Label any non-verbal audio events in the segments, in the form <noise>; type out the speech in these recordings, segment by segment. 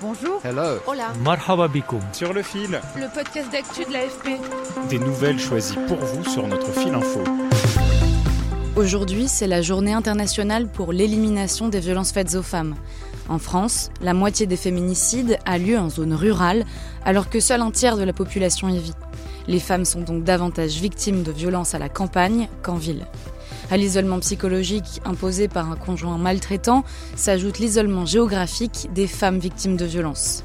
Bonjour. Hello. Hola. Marhaba bikoum. Sur le fil. Le podcast d'actu de l'AFP. Des nouvelles choisies pour vous sur notre fil info. Aujourd'hui, c'est la journée internationale pour l'élimination des violences faites aux femmes. En France, la moitié des féminicides a lieu en zone rurale, alors que seul un tiers de la population y vit. Les femmes sont donc davantage victimes de violences à la campagne qu'en ville. À l'isolement psychologique imposé par un conjoint maltraitant s'ajoute l'isolement géographique des femmes victimes de violences.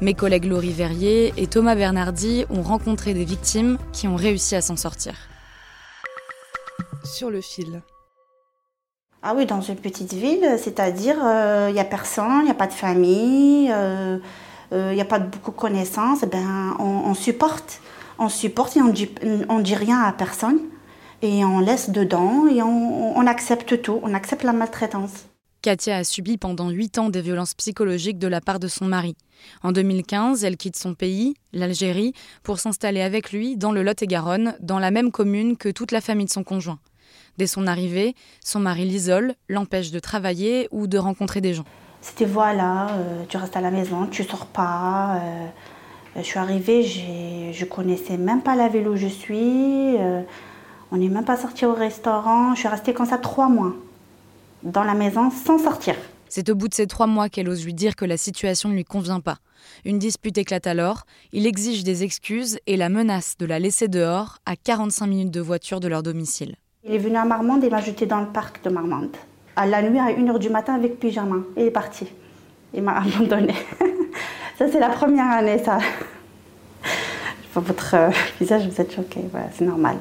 Mes collègues Laurie Verrier et Thomas Bernardi ont rencontré des victimes qui ont réussi à s'en sortir. Sur le fil. Ah oui, dans une petite ville, c'est-à-dire il euh, n'y a personne, il n'y a pas de famille, il euh, n'y a pas de beaucoup de connaissances, ben, on, on, supporte. On supporte et on dit, on dit rien à personne et on laisse dedans et on, on accepte tout, on accepte la maltraitance. Katia a subi pendant 8 ans des violences psychologiques de la part de son mari. En 2015, elle quitte son pays, l'Algérie, pour s'installer avec lui dans le Lot-et-Garonne, dans la même commune que toute la famille de son conjoint. Dès son arrivée, son mari l'isole, l'empêche de travailler ou de rencontrer des gens. C'était voilà, euh, tu restes à la maison, tu sors pas. Euh, je suis arrivée, je connaissais même pas la ville où je suis. Euh, on n'est même pas sorti au restaurant. Je suis restée comme ça trois mois dans la maison sans sortir. C'est au bout de ces trois mois qu'elle ose lui dire que la situation ne lui convient pas. Une dispute éclate alors, il exige des excuses et la menace de la laisser dehors à 45 minutes de voiture de leur domicile. Il est venu à Marmande et m'a jeté dans le parc de Marmande. À la nuit, à 1h du matin avec pyjama. Il est parti. Il m'a <laughs> abandonné. ça, c'est la première année, ça. Votre euh, <laughs> visage, vous êtes choqué. c'est normal.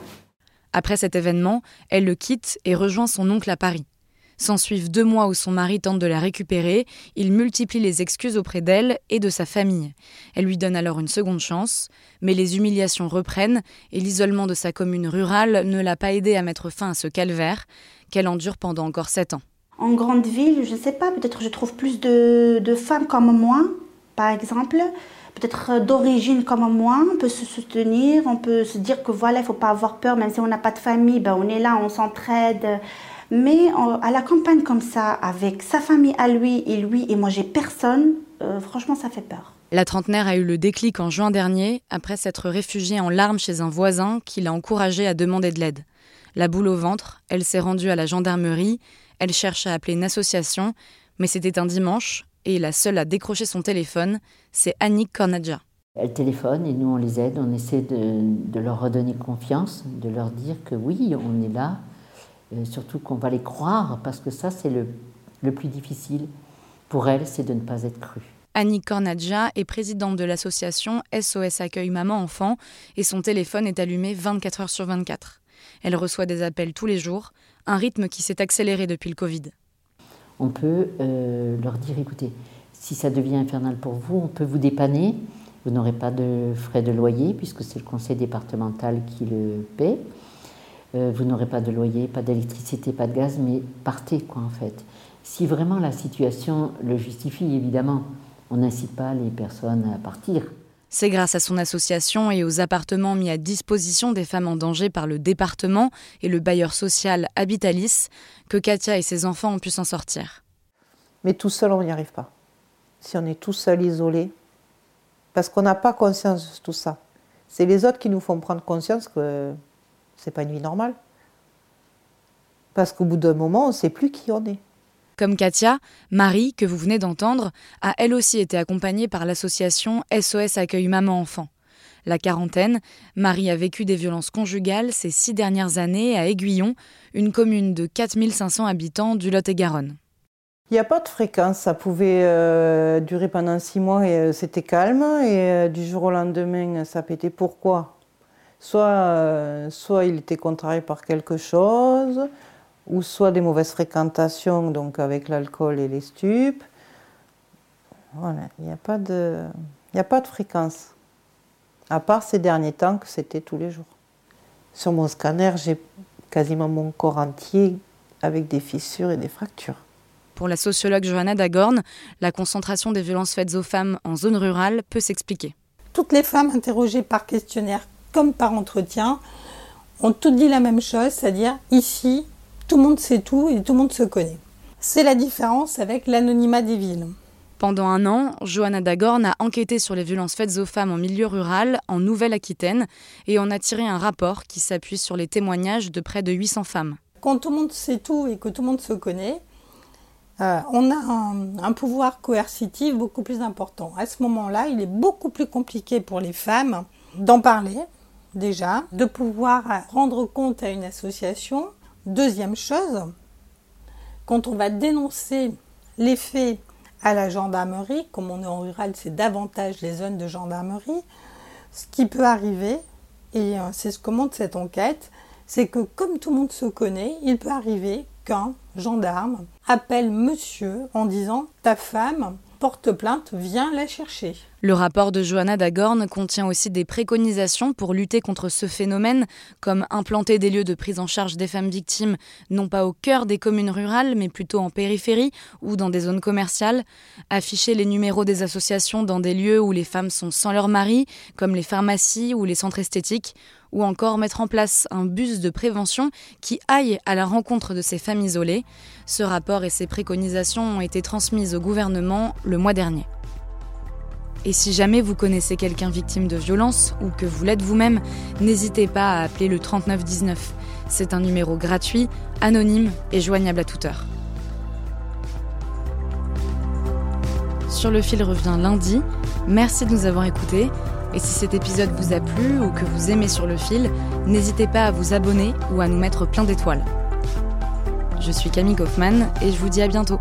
Après cet événement, elle le quitte et rejoint son oncle à Paris. S'ensuivent deux mois où son mari tente de la récupérer, il multiplie les excuses auprès d'elle et de sa famille. Elle lui donne alors une seconde chance, mais les humiliations reprennent et l'isolement de sa commune rurale ne l'a pas aidée à mettre fin à ce calvaire qu'elle endure pendant encore sept ans. En grande ville, je ne sais pas, peut-être je trouve plus de, de femmes comme moi, par exemple, peut-être d'origine comme moi, on peut se soutenir, on peut se dire que voilà, il ne faut pas avoir peur, même si on n'a pas de famille, ben on est là, on s'entraide. Mais à la campagne comme ça, avec sa famille à lui et lui, et moi j'ai personne, euh, franchement ça fait peur. La trentenaire a eu le déclic en juin dernier, après s'être réfugiée en larmes chez un voisin qui l'a encouragée à demander de l'aide. La boule au ventre, elle s'est rendue à la gendarmerie, elle cherche à appeler une association, mais c'était un dimanche, et la seule à décrocher son téléphone, c'est Annick Cornadja. Elle téléphone et nous on les aide, on essaie de, leur redonner confiance, de leur dire que oui, on est là, euh, surtout qu'on va les croire, parce que ça c'est le, le plus difficile pour elles, c'est de ne pas être crue. Annick Cornadja est présidente de l'association SOS Accueil Maman Enfant et son téléphone est allumé 24 heures sur 24. Elle reçoit des appels tous les jours, un rythme qui s'est accéléré depuis le Covid on peut euh, leur dire écoutez, si ça devient infernal pour vous, on peut vous dépanner. Vous n'aurez pas de frais de loyer puisque c'est le conseil départemental qui le paie. Euh, vous n'aurez pas de loyer, pas d'électricité, pas de gaz, mais partez quoi en fait. Si vraiment la situation le justifie, évidemment, on n'incite pas les personnes à partir. C'est grâce à son association et aux appartements mis à disposition des femmes en danger par le département et le bailleur social Habitalis que Katia et ses enfants ont pu s'en sortir. Mais tout seul, on n'y arrive pas. Si on est tout seul, isolé, parce qu'on n'a pas conscience de tout ça. C'est les autres qui nous font prendre conscience que c'est pas une vie normale. Parce qu'au bout d'un moment, on ne sait plus qui on est. Comme Katia, Marie, que vous venez d'entendre, a elle aussi été accompagnée par l'association SOS Accueil Maman-Enfant. La quarantaine, Marie a vécu des violences conjugales ces six dernières années à Aiguillon, une commune de 4500 habitants du Lot-et-Garonne. Il n'y a pas de fréquence, ça pouvait euh, durer pendant six mois et euh, c'était calme, et euh, du jour au lendemain, ça pétait. Pourquoi? Soit, soit il était contrarié par quelque chose, ou soit des mauvaises fréquentations, donc avec l'alcool et les stupes. Voilà, il n'y a, pas de- il n'y a pas de fréquence. À part ces derniers temps que c'était tous les jours. Sur mon scanner, j'ai quasiment mon corps entier avec des fissures et des fractures. Pour la sociologue Johanna Dagorn, la concentration des violences faites aux femmes en zone rurale peut s'expliquer. Toutes les femmes interrogées par questionnaire comme par entretien ont toutes dit la même chose, c'est-à-dire ici, tout le monde sait tout et tout le monde se connaît. C'est la différence avec l'anonymat des villes. Pendant un an, Johanna Dagorn a enquêté sur les violences faites aux femmes en milieu rural en Nouvelle-Aquitaine et en a tiré un rapport qui s'appuie sur les témoignages de près de 800 femmes. Quand tout le monde sait tout et que tout le monde se connaît, euh, on a un, un pouvoir coercitif beaucoup plus important. À ce moment-là, il est beaucoup plus compliqué pour les femmes d'en parler, déjà, de pouvoir rendre compte à une association. Deuxième chose, quand on va dénoncer les faits à la gendarmerie, comme on est en rural, c'est davantage les zones de gendarmerie, ce qui peut arriver, et euh, c'est ce que montre cette enquête, c'est que comme tout le monde se connaît, il peut arriver qu'un gendarme appelle monsieur en disant ta femme porte plainte, viens la chercher. Le rapport de Johanna Dagorn contient aussi des préconisations pour lutter contre ce phénomène, comme implanter des lieux de prise en charge des femmes victimes, non pas au cœur des communes rurales, mais plutôt en périphérie ou dans des zones commerciales, afficher les numéros des associations dans des lieux où les femmes sont sans leur mari, comme les pharmacies ou les centres esthétiques, ou encore mettre en place un bus de prévention qui aille à la rencontre de ces femmes isolées. Ce rapport et ces préconisations ont été transmises au gouvernement le mois dernier. Et si jamais vous connaissez quelqu'un victime de violence ou que vous l'êtes vous-même, n'hésitez pas à appeler le 3919. C'est un numéro gratuit, anonyme et joignable à toute heure. Sur le fil revient lundi. Merci de nous avoir écoutés. Et si cet épisode vous a plu ou que vous aimez sur le fil, n'hésitez pas à vous abonner ou à nous mettre plein d'étoiles. Je suis Camille Kaufmann et je vous dis à bientôt.